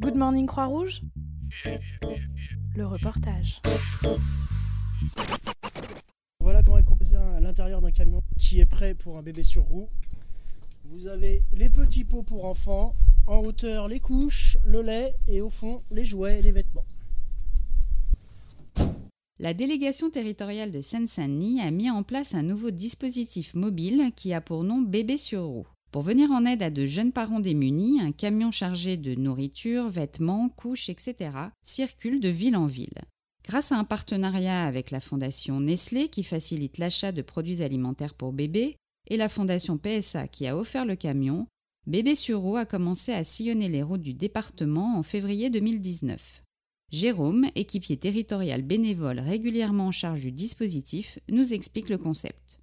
Good Morning Croix-Rouge Le reportage. Voilà comment est composé à l'intérieur d'un camion qui est prêt pour un bébé sur roue. Vous avez les petits pots pour enfants, en hauteur les couches, le lait et au fond les jouets et les vêtements. La délégation territoriale de Seine-Saint-Denis a mis en place un nouveau dispositif mobile qui a pour nom Bébé sur roue. Pour venir en aide à de jeunes parents démunis, un camion chargé de nourriture, vêtements, couches, etc. circule de ville en ville. Grâce à un partenariat avec la fondation Nestlé qui facilite l'achat de produits alimentaires pour bébés et la fondation PSA qui a offert le camion, Bébé sur roue a commencé à sillonner les routes du département en février 2019. Jérôme, équipier territorial bénévole régulièrement en charge du dispositif, nous explique le concept.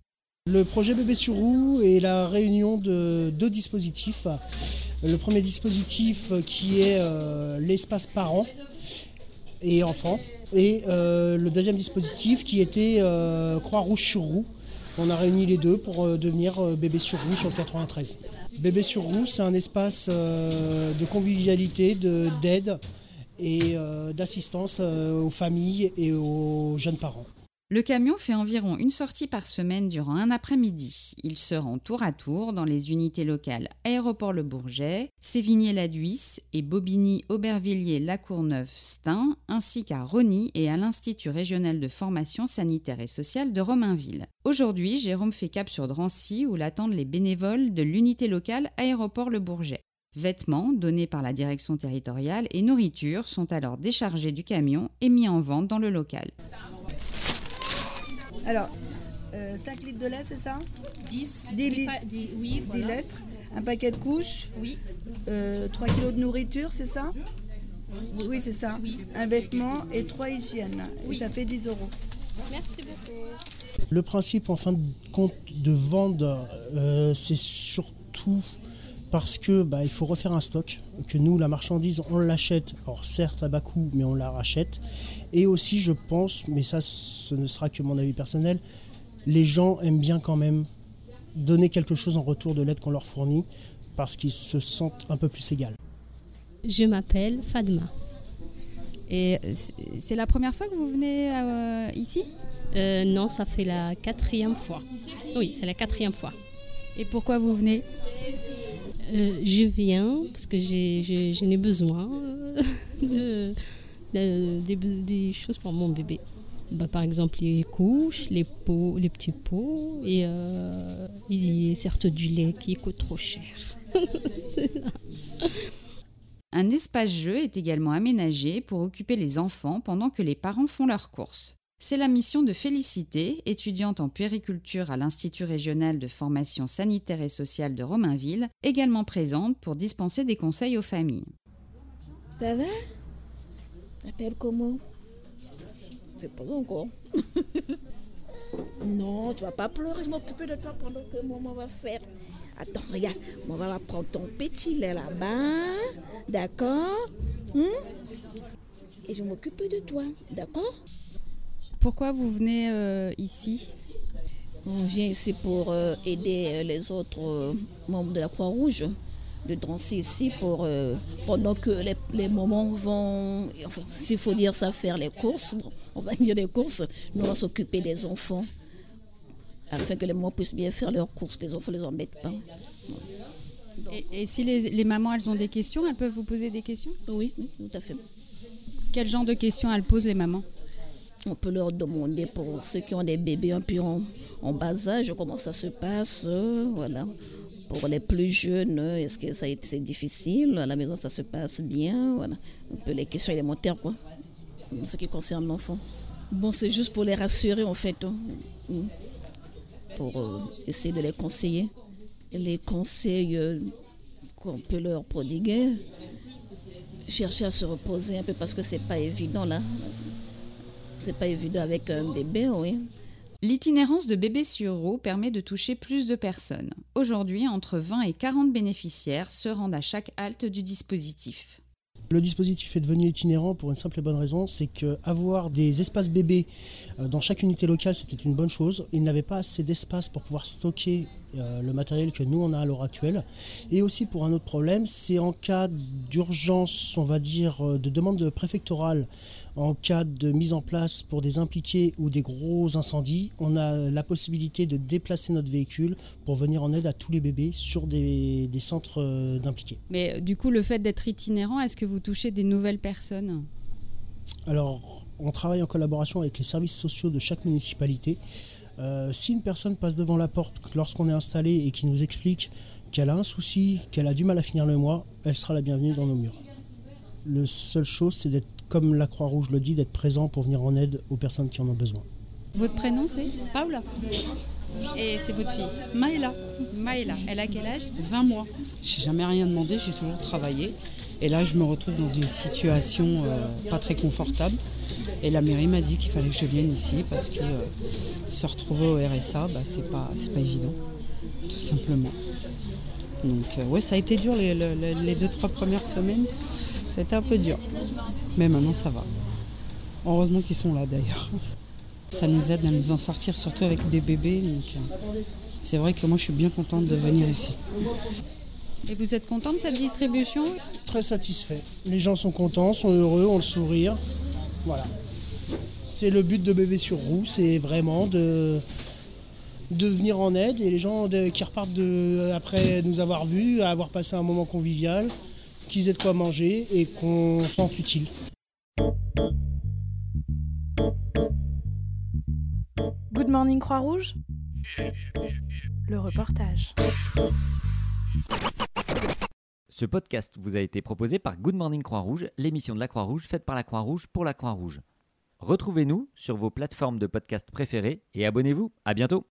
Le projet Bébé sur roue est la réunion de deux dispositifs. Le premier dispositif qui est euh, l'espace parents et enfants. Et euh, le deuxième dispositif qui était euh, Croix-Rouge sur roue. On a réuni les deux pour devenir Bébé sur roue sur le 93. Bébé sur roue, c'est un espace de convivialité, d'aide et euh, d'assistance euh, aux familles et aux jeunes parents. Le camion fait environ une sortie par semaine durant un après-midi. Il se rend tour à tour dans les unités locales Aéroport Le Bourget, Sévigné-la-Duisse et Bobigny-Aubervilliers-La Courneuve-Stein, ainsi qu'à Rony et à l'Institut régional de formation sanitaire et sociale de Romainville. Aujourd'hui, Jérôme fait cap sur Drancy où l'attendent les bénévoles de l'unité locale Aéroport Le Bourget. Vêtements donnés par la direction territoriale et nourriture sont alors déchargés du camion et mis en vente dans le local. Alors, 5 euh, litres de lait, c'est ça? 10 10, litres, oui, 10 lettres. Un paquet de couches Oui. 3 euh, kilos de nourriture, c'est ça? Oui, c'est ça. Un vêtement et 3 hygiènes. Et ça fait 10 euros. Merci beaucoup. Le principe, en fin de compte, de vendre, euh, c'est surtout parce que bah, il faut refaire un stock, que nous la marchandise on l'achète, alors certes à bas coût mais on la rachète. Et aussi je pense, mais ça ce ne sera que mon avis personnel, les gens aiment bien quand même donner quelque chose en retour de l'aide qu'on leur fournit parce qu'ils se sentent un peu plus égales. Je m'appelle Fadma. Et c'est la première fois que vous venez euh, ici? Euh, Non, ça fait la quatrième fois. Oui, c'est la quatrième fois. Et pourquoi vous venez? Euh, je viens parce que j'ai besoin euh, de, des, choses pour mon bébé. Bah, par exemple, les couches, les pots, les petits pots et, euh, certes du lait qui coûte trop cher. Un espace jeu est également aménagé pour occuper les enfants pendant que les parents font leurs courses. C'est la mission de Félicité, étudiante en puériculture à l'Institut régional de formation sanitaire et sociale de Romainville, également présente pour dispenser des conseils aux familles. Ça va? T'appelles comment? C'est pas encore. non, tu vas pas pleurer, je m'occuper de toi pendant que maman va faire. Attends, regarde, on va prendre ton petit lait là-bas, d'accord? Hmm? Et je m'occupe de toi, d'accord? Pourquoi vous venez euh, ici? On vient ici pour euh, aider euh, les autres membres de la Croix-Rouge de danser ici pour, pendant que les, les moments vont, enfin, s'il faut dire ça, faire les courses, on va dire les courses, nous on va s'occuper des enfants afin que les mamans puissent bien faire leurs courses, que les enfants ne les embêtent pas. Et, si les, les, mamans elles ont des questions, elles peuvent vous poser des questions? Oui, oui, tout à fait. Quel genre de questions elles posent les mamans? On peut leur demander pour ceux qui ont des bébés un peu en, bas âge comment ça se passe. Euh. Pour les plus jeunes, est-ce que ça été difficile? À la maison, ça se passe bien Voilà. Un peu les questions élémentaires, quoi. En ce qui concerne l'enfant. Bon, c'est juste pour les rassurer, en fait. Hein. Pour euh, essayer de les conseiller. Les conseils euh, qu'on peut leur prodiguer, chercher à se reposer un peu parce que c'est pas évident là c'est pas évident avec un bébé, oui. L'itinérance de bébés sur roue permet de toucher plus de personnes. Aujourd'hui, entre 20 et 40 bénéficiaires se rendent à chaque halte du dispositif. Le dispositif est devenu itinérant pour une simple et bonne raison, c'est qu'avoir des espaces bébés euh, dans chaque unité locale, c'était une bonne chose. Il n'avait pas assez d'espace pour pouvoir stocker le matériel que nous on a à l'heure actuelle. Et aussi pour un autre problème, c'est en cas d'urgence, on va dire, euh, de demande préfectorale, en cas de mise en place pour des impliqués ou des gros incendies, on a la possibilité de déplacer notre véhicule pour venir en aide à tous les bébés sur des, des centres euh, d'impliqués. Mais du coup, le fait d'être itinérant, est-ce que vous touchez des nouvelles personnes? Alors, on travaille en collaboration avec les services sociaux de chaque municipalité. Euh, si une personne passe devant la porte lorsqu'on est installé et qui nous explique qu'elle a un souci, qu'elle a du mal à finir le mois, elle sera la bienvenue dans nos murs. La seule chose, c'est d'être, comme la Croix-Rouge le dit, d'être présent pour venir en aide aux personnes qui en ont besoin. Votre prénom, c'est Paula, Et c'est votre fille Maïla, Maëla. Elle a quel âge? 20 mois. J'ai jamais rien demandé, j'ai toujours travaillé. Et là, je me retrouve dans une situation euh, pas très confortable. Et la mairie m'a dit qu'il fallait que je vienne ici parce que euh, se retrouver au RSA, bah, c'est pas, c'est pas évident, tout simplement. Donc, euh, ouais, ça a été dur les, les- les- deux, trois premières semaines. Été un peu dur. Mais maintenant, ça va. Heureusement qu'ils sont là d'ailleurs. Ça nous aide à nous en sortir, surtout avec des bébés. Donc, euh, c'est vrai que moi, je suis bien contente de venir ici. Et vous êtes content de cette distribution? Très satisfait. Les gens sont contents, sont heureux, ont le sourire. Voilà. C'est le but de Bébé sur roue, c'est vraiment de, de venir en aide et les gens de- qui repartent de, après nous avoir vus, avoir passé un moment convivial, qu'ils aient de quoi manger et qu'on se sente utile. Good Morning Croix-Rouge Le reportage. Ce podcast vous a été proposé par Good Morning Croix-Rouge, l'émission de la Croix-Rouge faite par la Croix-Rouge pour la Croix-Rouge. Retrouvez-nous sur vos plateformes de podcast préférées et abonnez-vous. À bientôt.